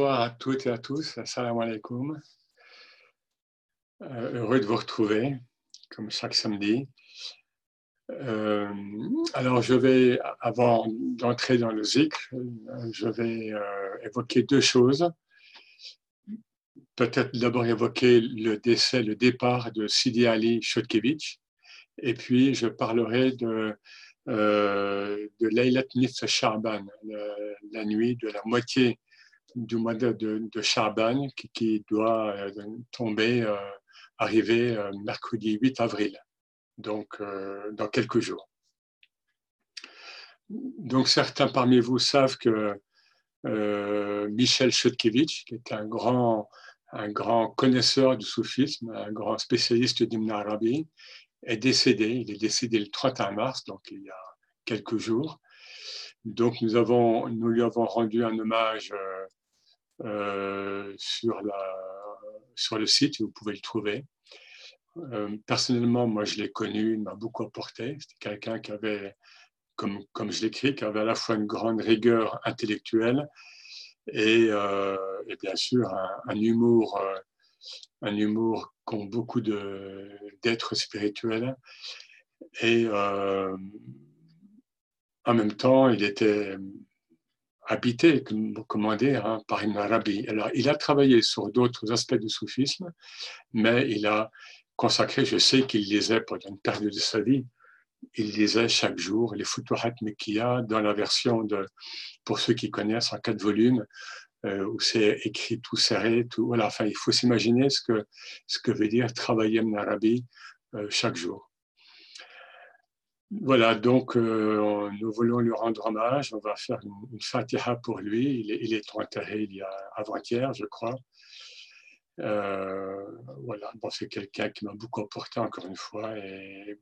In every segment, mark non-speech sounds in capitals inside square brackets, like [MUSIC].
Bonjour à toutes et à tous, assalamu alaikum. Euh, heureux de vous retrouver, comme chaque samedi. Euh, alors, je vais, avant d'entrer dans le zikr, je vais euh, évoquer deux choses. Peut-être d'abord évoquer le décès, le départ de Sidi Ali Shotkevich, et puis je parlerai de, de Laylat Nif Shaban, la nuit de la moitié du mois de, de, qui, doit euh, tomber, euh, arriver euh, mercredi 8 avril, donc dans quelques jours. Donc certains parmi vous savent que Michel Chodkiewicz, qui est un grand, un grand connaisseur du soufisme, un grand spécialiste d'Ibn Arabi, est décédé. Il est décédé le 31 mars, donc il y a quelques jours. Donc nous, avons, nous lui avons rendu un hommage sur, la, sur le site, vous pouvez le trouver. Euh, personnellement, moi, je l'ai connu, il m'a beaucoup apporté. C'était quelqu'un qui avait, comme, comme je l'écris, qui avait à la fois une grande rigueur intellectuelle et, euh, et bien sûr un, humour, un humour qu'ont beaucoup d'êtres spirituels. Et en même temps, il était habité, comment dire, hein, par Ibn Arabi. Alors, il a travaillé sur d'autres aspects du soufisme, mais il a consacré, je sais qu'il lisait pendant une période de sa vie, il lisait chaque jour les Futuhat Mekkiya dans la version de, pour ceux qui connaissent, en quatre volumes, euh, où c'est écrit tout serré, tout, voilà, enfin, il faut s'imaginer ce que, ce que veut dire travailler Ibn Arabi euh, chaque jour. Voilà, donc euh, nous voulons lui rendre hommage. On va faire une, fatiha pour lui. Il est, enterré il y a avant-hier, je crois. Euh, voilà, bon, c'est quelqu'un qui m'a beaucoup apporté encore une fois. Et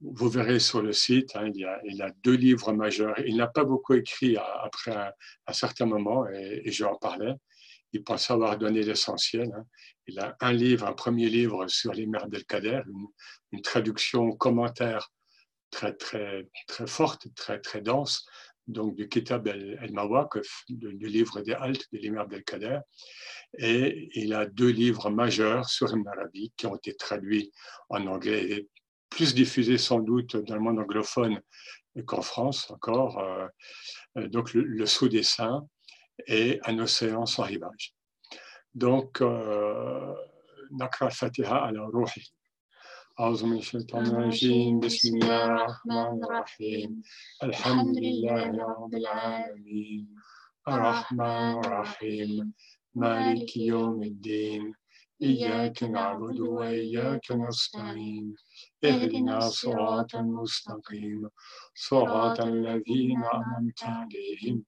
vous, verrez sur le site, hein, il, y a, deux livres majeurs. Il n'a pas beaucoup écrit après un, certain moment, et, et j'en parlais. Il pense avoir donné l'essentiel. Hein. Il a un livre, un premier livre sur les mers d'El-Kader, une, une traduction commentaire très, très, très forte, très, très dense, donc du Kitab el-Mawakif, du livre des Haltes de l'imam del-Kader. Et il a deux livres majeurs sur Ibn Arabi qui ont été traduits en anglais et plus diffusés sans doute dans le monde anglophone qu'en France encore. Euh, donc le, sous-dessin et un océan sans rivage. Donc, euh, Nakra al-Fatiha ala Ruhi. أعوذ من الشيطان الرجيم. بسم الله الرحمن الرحيم. الحمد لله رب العالمين. الرحمن الرحيم. مالك يوم الدين. إياك نعبد وإياك نستعين. اهدنا صراط المستقيم. صراط الذين أنعمت عليهم.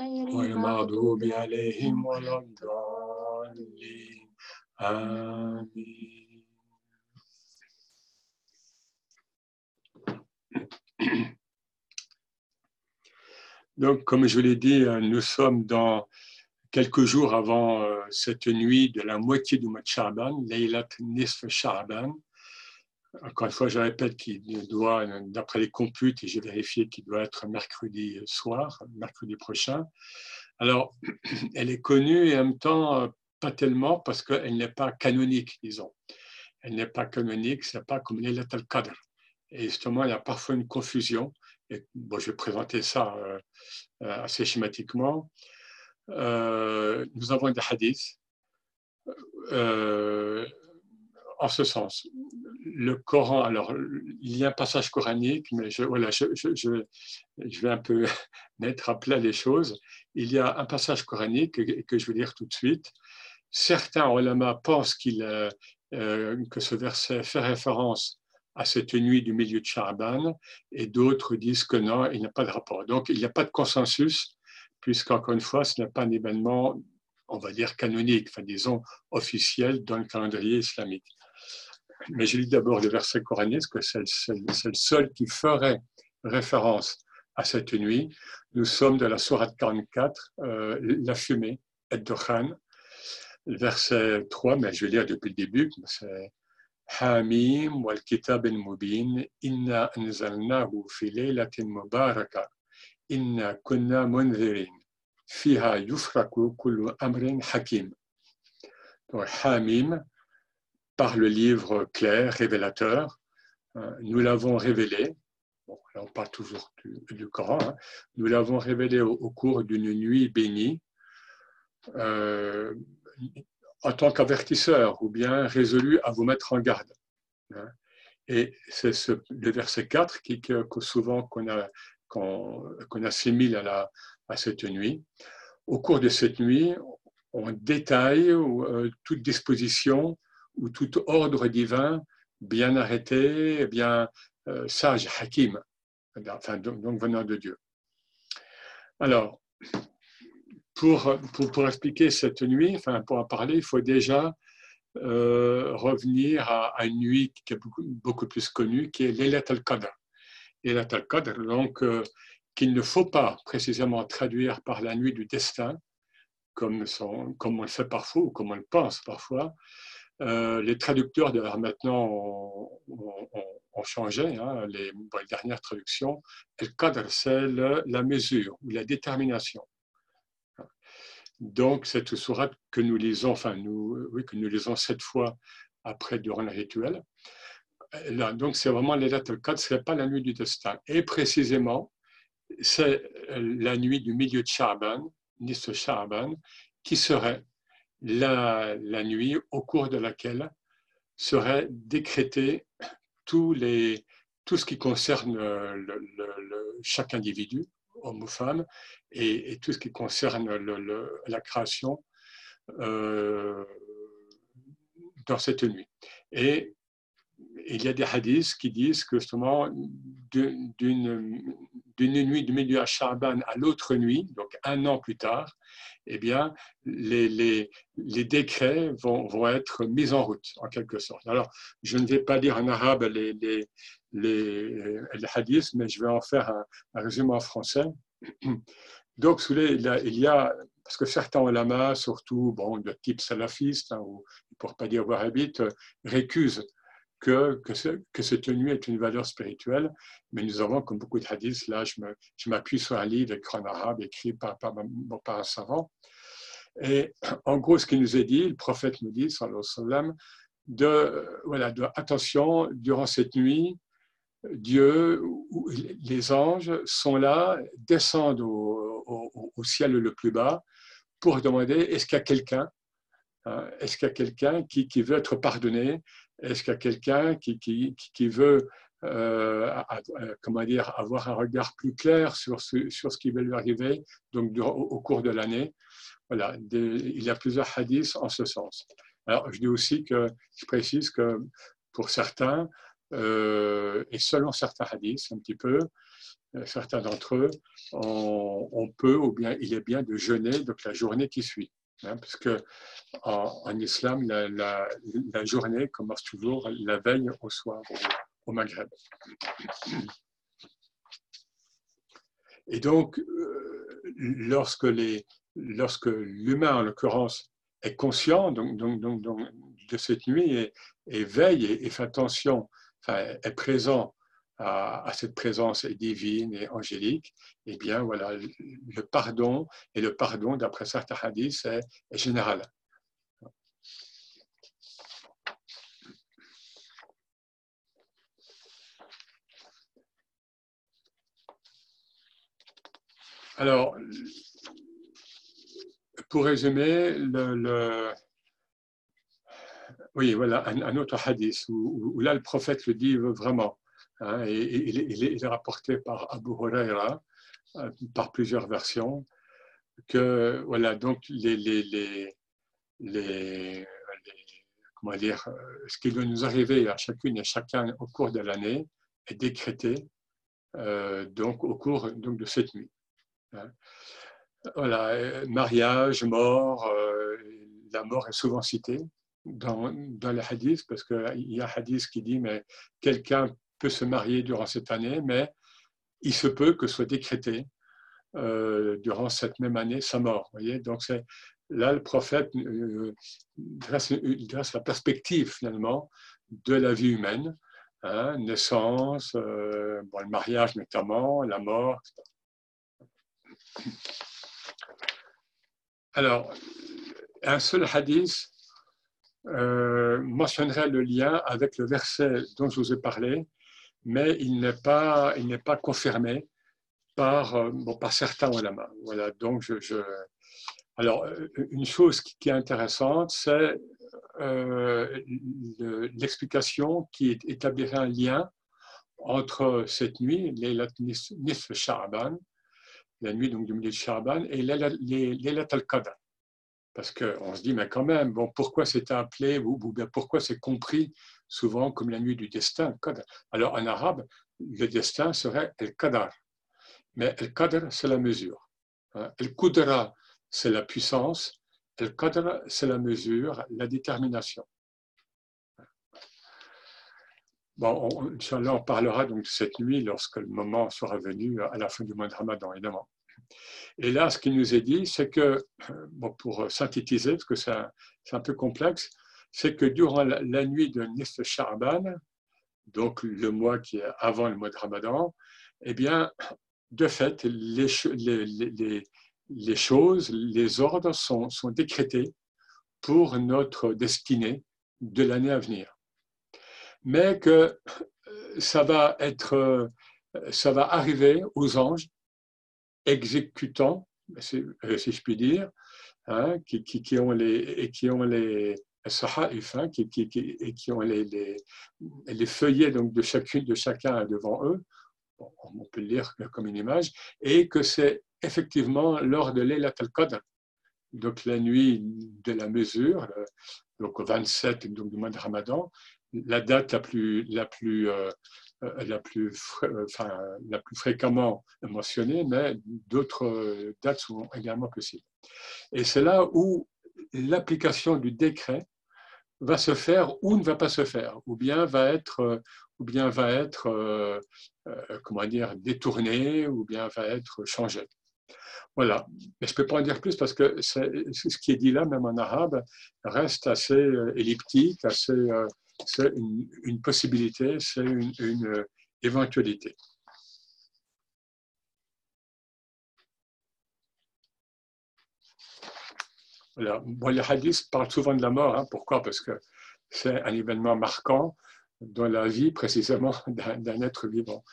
غير المغضوب عليهم ولا الضالين. آمين. [COUGHS] Donc, comme je l'ai dit, euh, nous sommes dans quelques jours avant euh, cette nuit de la moitié du mois de Sha'ban, Laylat Nisf Sha'ban. Encore une fois, je répète qu'il doit, d'après les computes, et j'ai vérifié qu'il doit être mercredi soir, mercredi prochain. Alors, [COUGHS] elle est connue et en même temps euh, pas tellement parce qu'elle n'est pas canonique, disons. Elle n'est pas canonique, c'est pas comme Laylat al-Qadr. Et justement, il y a parfois une confusion. Et, bon, je vais présenter ça euh, euh, assez schématiquement. Euh, nous avons des hadiths en ce sens. Le Coran, alors, il y a un passage coranique, mais je, voilà, je, je, je vais un peu [LAUGHS] mettre à plat les choses. Il y a un passage coranique que, que je vais lire tout de suite. Certains ulama pensent qu'il, que ce verset fait référence à cette nuit du milieu de Sha'ban, et d'autres disent que non, il n'y a pas de rapport. Donc, il n'y a pas de consensus, puisqu'encore une fois, ce n'est pas un événement, on va dire, canonique, enfin, disons, officiel dans le calendrier islamique. Mais je lis d'abord le verset coranique, que c'est le seul qui ferait référence à cette nuit. Nous sommes de la Sourate 44, euh, la fumée, et Khan, verset 3, mais je vais lire depuis le début, c'est حاميم والكتاب المبين إنا أنزلناه في ليلة مباركة إنا كنا منذرين fiha yufraku kullu amrin hakim. Donc, Hamim, par le livre clair, révélateur, euh, nous l'avons révélé, bon, là on parle toujours du, Coran, hein. nous l'avons révélé au, cours d'une nuit bénie, euh, en tant qu'avertisseur ou bien résolu à vous mettre en garde. Hein. Et c'est le verset 4 qui, que, souvent qu'on assimile à cette nuit. Au cours de cette nuit, on détaille euh, toute disposition ou tout ordre divin bien arrêté, bien euh, sage, hakim, enfin, donc, venant de Dieu. Alors, pour, pour, expliquer cette nuit, enfin, pour en parler, il faut déjà euh, revenir à, une nuit qui est beaucoup, plus connue, qui est l'Elat al-Qadr. L'Elat al-Qadr, donc, euh, qu'il ne faut pas précisément traduire par la nuit du destin, comme, comme on le fait parfois ou comme on le pense parfois. Euh, les traducteurs d'ailleurs maintenant ont, changé, hein, les, dernières traductions. El-Qadr, c'est la mesure ou la détermination. Donc, cette sourate que nous lisons, enfin, nous, oui, que nous lisons sept fois après durant le rituel, là, donc c'est vraiment les lettres 4, ce n'est pas la nuit du destin. Et précisément, c'est la nuit du milieu de Sha'ban, Nis Sha'ban, qui serait la, la, nuit au cours de laquelle serait décrété tous les, tout ce qui concerne le, chaque individu, homme ou femme, et, tout ce qui concerne la création euh, dans cette nuit. Et il y a des hadiths qui disent que justement, d'une nuit du milieu à Shaban à l'autre nuit, donc un an plus tard, eh bien, les, les, les décrets vont, vont, être mis en route, en quelque sorte. Alors, je ne vais pas dire en arabe les, les, hadiths, mais je vais en faire un, résumé en français. [CLEARS THROAT] Donc, il y a, parce que certains ulama, surtout bon, de type salafiste, hein, ou pour pas dire wahhabite, récusent que, que, cette nuit est une valeur spirituelle, mais nous avons, comme beaucoup de hadiths, là, je m'appuie sur un livre écrit en arabe, écrit par, par, par, un savant. Et en gros, ce qu'il nous est dit, le prophète nous dit, sallallahu alayhi wa sallam, de, voilà, de attention, durant cette nuit, Dieu, les anges sont là, descendent au, ciel le plus bas pour demander est-ce qu'il y a quelqu'un hein, est-ce qu'il y a quelqu'un qui, qui, veut être pardonné est-ce qu'il y a quelqu'un qui, qui, veut euh, comment dire, avoir un regard plus clair sur ce, sur ce qui va lui arriver donc, au, cours de l'année Voilà, il y a plusieurs hadiths en ce sens. Alors, je dis aussi que, je précise que pour certains, euh, et selon certains hadiths, un petit peu, euh, certains d'entre eux, on, peut, ou bien il est bien de jeûner donc la journée qui suit. Hein, parce que en, islam, la, journée commence toujours la veille au soir au, Maghreb. Et donc, euh, lorsque, l'humain, en l'occurrence, est conscient donc, de cette nuit et, veille et, fait attention, est présent à, cette présence divine et angélique, eh bien voilà, le pardon, et le pardon, d'après certains hadiths, est, général. Alors, pour résumer, le, oui, voilà, un, autre hadith où, là le prophète le dit vraiment. Hein, et, il, est, rapporté par Abu Huraira euh, par plusieurs versions que voilà donc les, les, les, comment dire euh, ce qui doit nous arriver à chacune et chacun au cours de l'année est décrété euh, donc au cours donc de cette nuit. Hein. Voilà, mariage, mort, la mort est souvent citée dans, dans les hadiths parce qu'il y a un hadith qui dit mais quelqu'un peut se marier durant cette année, mais il se peut que soit décrété euh, durant cette même année sa mort. Voyez Donc là le prophète euh, dresse, la perspective finalement de la vie humaine, hein, naissance, euh, bon, le mariage notamment, la mort, alors, un seul hadith euh, mentionnerait le lien avec le verset dont je vous ai parlé, mais il n'est pas, il n'est pas confirmé par, euh, bon, par certains. Voilà, donc je, alors une chose qui, est intéressante, c'est euh, l'explication qui établirait un lien entre cette nuit, Laylat Nisf Sha'ban, la nuit du milieu de Sha'ban, et Laylat al-Qadr. Parce qu'on se dit, mais quand même, bon, pourquoi c'est appelé, ou, bien pourquoi c'est compris souvent comme la nuit du destin Alors en arabe, le destin serait el-Qadar. Mais el-Qadr, c'est la mesure. Hein. El-Qudra, c'est la puissance. El-Qadr, c'est la mesure, la détermination. Bon, on, on parlera donc de cette nuit lorsque le moment sera venu à la fin du mois de Ramadan, évidemment. Et là, ce qui nous est dit, c'est que, bon, pour synthétiser, parce que c'est un, peu complexe, c'est que durant la, nuit de Nisf Sha'ban, donc le mois qui est avant le mois de Ramadan, eh bien, de fait, les, choses, les ordres sont, sont décrétés pour notre destinée de l'année à venir. Mais que ça va être, ça va arriver aux anges exécutants, euh, si je puis dire, hein, qui, ont les, qui ont les hein, qui, ont les, les, feuillets donc, de, chacune, de chacun devant eux, on peut le lire comme une image, et que c'est effectivement lors de l'Elat al-Qadr, donc la nuit de la mesure, donc au 27 donc, du mois de Ramadan, la date la plus, euh, euh, la plus, euh, enfin, la plus fréquemment mentionnée, mais d'autres euh, dates sont également possibles. Et c'est là où l'application du décret va se faire ou ne va pas se faire, ou bien va être, ou bien va être comment dire, détourné, ou bien va être changé. Voilà. Mais je ne peux pas en dire plus parce que ce qui est dit là, même en arabe, reste assez elliptique, assez, c'est une, possibilité, c'est une, euh, éventualité. Voilà. Bon, les hadiths parlent souvent de la mort. Hein. Pourquoi? Parce que c'est un événement marquant dans la vie précisément [LAUGHS] d'un être vivant.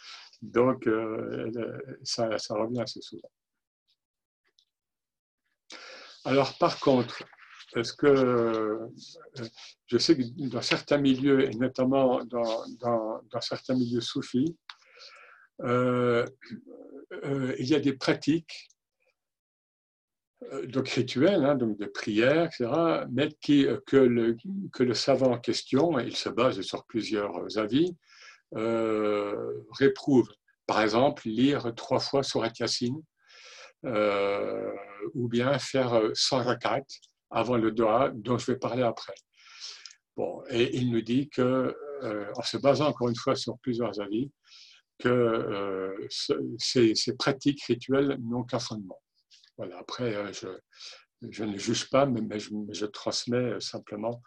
Donc, euh, ça revient assez souvent. Alors, par contre, parce que euh, je sais que dans certains milieux, et notamment dans, dans, certains milieux soufis, euh, euh, il y a des pratiques donc rituelles, hein, donc de prière, etc., mais que, le, que le savant en question, et il se base sur plusieurs avis, réprouve. Par exemple, lire trois fois sur Yassine, ou bien faire 100 rakat, avant le doha dont je vais parler après. Bon, et il nous dit que, euh, en se basant encore une fois sur plusieurs avis, que euh, ces, pratiques rituelles n'ont qu'un fondement. Voilà, après, euh, je, je, ne juge pas, mais, je, transmets simplement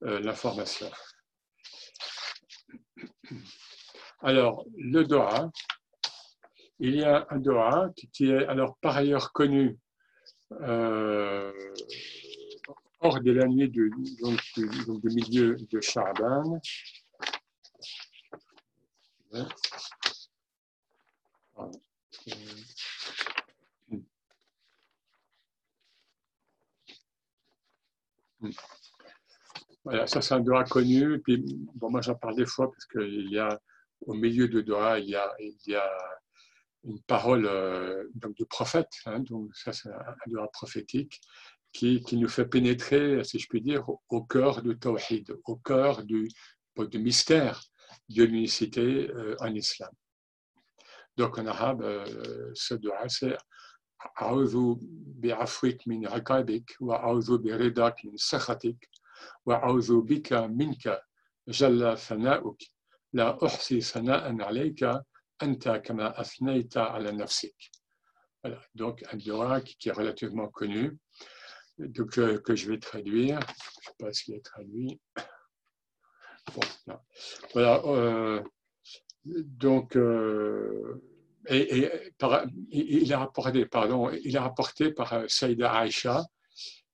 l'information. Alors, le Doha, il y a un Doha qui est alors par ailleurs connu hors de l'année de, donc, donc de milieu de Charaban. Voilà, ça c'est un Dora connu. Puis, bon, moi j'en parle des fois parce qu'il y a au milieu de Dora, il y a, il y a une parole euh, donc, du prophète, hein, donc ça c'est un, un prophétique, qui, qui, nous fait pénétrer, si je puis dire, au, cœur du tawhid, au cœur du, du mystère de l'unicité euh, en islam. Donc en arabe, euh, ce dua c'est A'udhu bi'afwik min rakabik wa a'udhu bi ridak min sakhatik wa a'udhu bika minka jalla fana'uk la uhsi sana'an alayka Anta kama afnaita ala nafsik. Donc un dua qui est relativement connu, donc, euh, que je vais traduire. Je ne sais pas ce qu'il est traduit. Voilà, euh, donc, euh, et, il a rapporté, pardon, il a rapporté par Saïda Aïcha,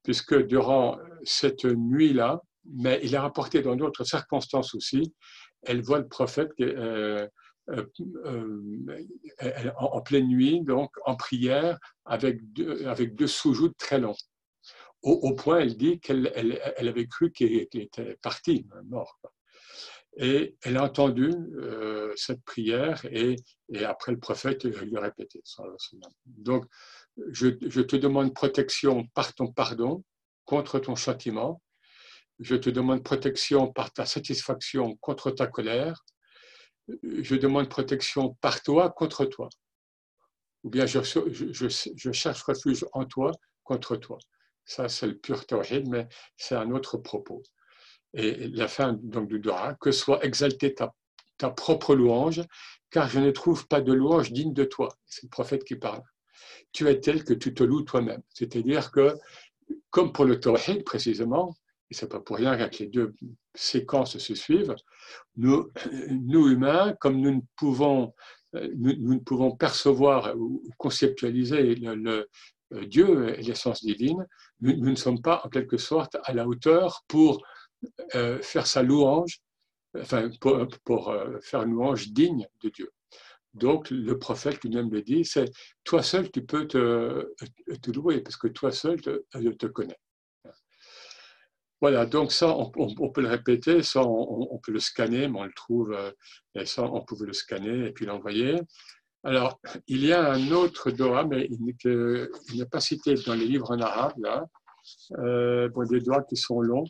puisque durant cette nuit-là, mais il a rapporté dans d'autres circonstances aussi, elle voit le prophète, euh, euh, euh, en, pleine nuit, donc en prière, avec deux, avec deux sous très longs. Au, point, elle dit qu'elle elle, avait cru qu'il était parti, mort. Et elle a entendu cette prière et, et, après le prophète lui a répété. Donc, je, je, te demande protection par ton pardon contre ton châtiment. Je te demande protection par ta satisfaction contre ta colère je demande protection par toi contre toi. Ou bien je, cherche refuge en toi contre toi. Ça, c'est le pur tawhid, mais c'est un autre propos. Et la fin donc, du dua, que soit exaltée ta, propre louange, car je ne trouve pas de louange digne de toi. C'est le prophète qui parle. Tu es tel que tu te loues toi-même. C'est-à-dire que, comme pour le tawhid précisément, et c'est pas pour rien que les deux séquences se suivent, nous, nous humains, comme nous ne pouvons, nous, ne pouvons percevoir ou conceptualiser le, euh, Dieu et l'essence divine, nous, ne sommes pas en quelque sorte à la hauteur pour euh, faire sa louange, enfin pour, euh, faire une louange digne de Dieu. Donc le prophète lui-même le dit, c'est toi seul tu peux te, te louer parce que toi seul te, te connais. Voilà, donc ça, on, peut le répéter, ça, on, peut le scanner, mais on le trouve, euh, et ça, on pouvait le scanner et puis l'envoyer. Alors, il y a un autre doigt, mais il n'est pas cité dans les livres en arabe, là. Euh, bon, des doigts qui sont longs,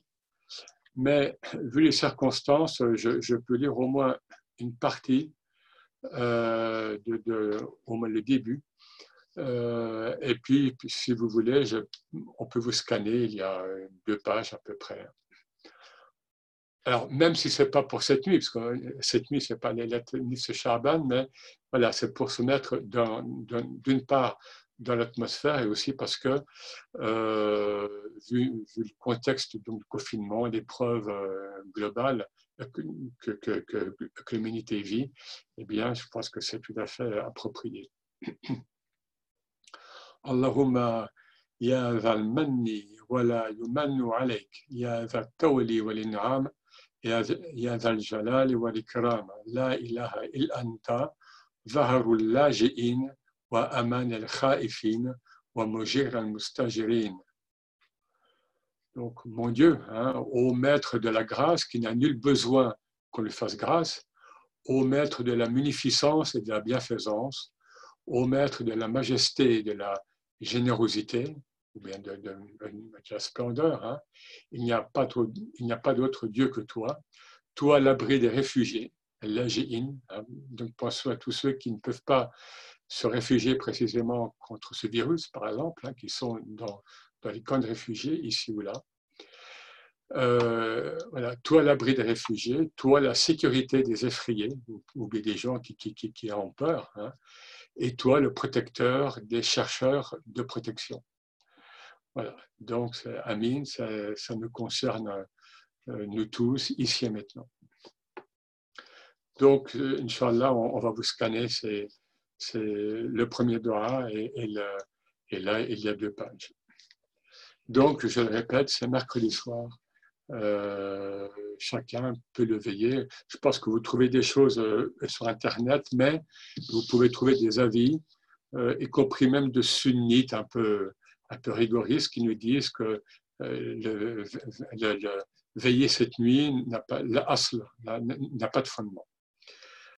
mais vu les circonstances, je, peux lire au moins une partie, euh, de, au moins le début. Euh, et puis, si vous voulez, on peut vous scanner, il y a deux pages à peu près. Alors, même si ce n'est pas pour cette nuit, parce que cette nuit, ce n'est pas les lettres ni ce Charban, mais voilà, c'est pour se mettre d'une part dans l'atmosphère et aussi parce que, euh, vu, le contexte du confinement, l'épreuve euh, globale que, que l'humanité vit, eh bien, je pense que c'est tout à fait approprié. اللهم يا ذا المن ولا يمن عليك يا ذا التولي والإنعام يا ذا الجلال والإكرام لا إله إلا أنت ظهر اللاجئين وأمان الخائفين ومجير المستجرين Donc, mon Dieu, hein, ô maître de la grâce qui n'a nul besoin qu'on lui fasse grâce, ô maître de la munificence et de la bienfaisance, ô maître de la majesté et de la générosité, ou bien de, la splendeur. Hein. Il n'y a pas d'autre Dieu que toi. Toi, l'abri des réfugiés, l'Agéine. Hein. Donc, pensons à tous ceux qui ne peuvent pas se réfugier précisément contre ce virus, par exemple, hein, qui sont dans, les camps de réfugiés, ici ou là. Euh, voilà, toi l'abri des réfugiés, toi la sécurité des effrayés, ou, des gens qui, ont peur, et toi le protecteur des chercheurs de protection. Voilà, donc Amin, ça, nous concerne euh, nous tous, ici et maintenant. Donc, euh, Inch'Allah, on, va vous scanner, c'est le premier doigt et, là, il y a deux pages. Donc, je le répète, c'est mercredi soir. Euh, chacun peut le veiller. Je pense que vous trouvez des choses euh, sur Internet, mais vous pouvez trouver des avis, euh, y compris même de sunnites un peu, un rigoristes, qui nous disent que le, veiller cette nuit n'a pas de fondement.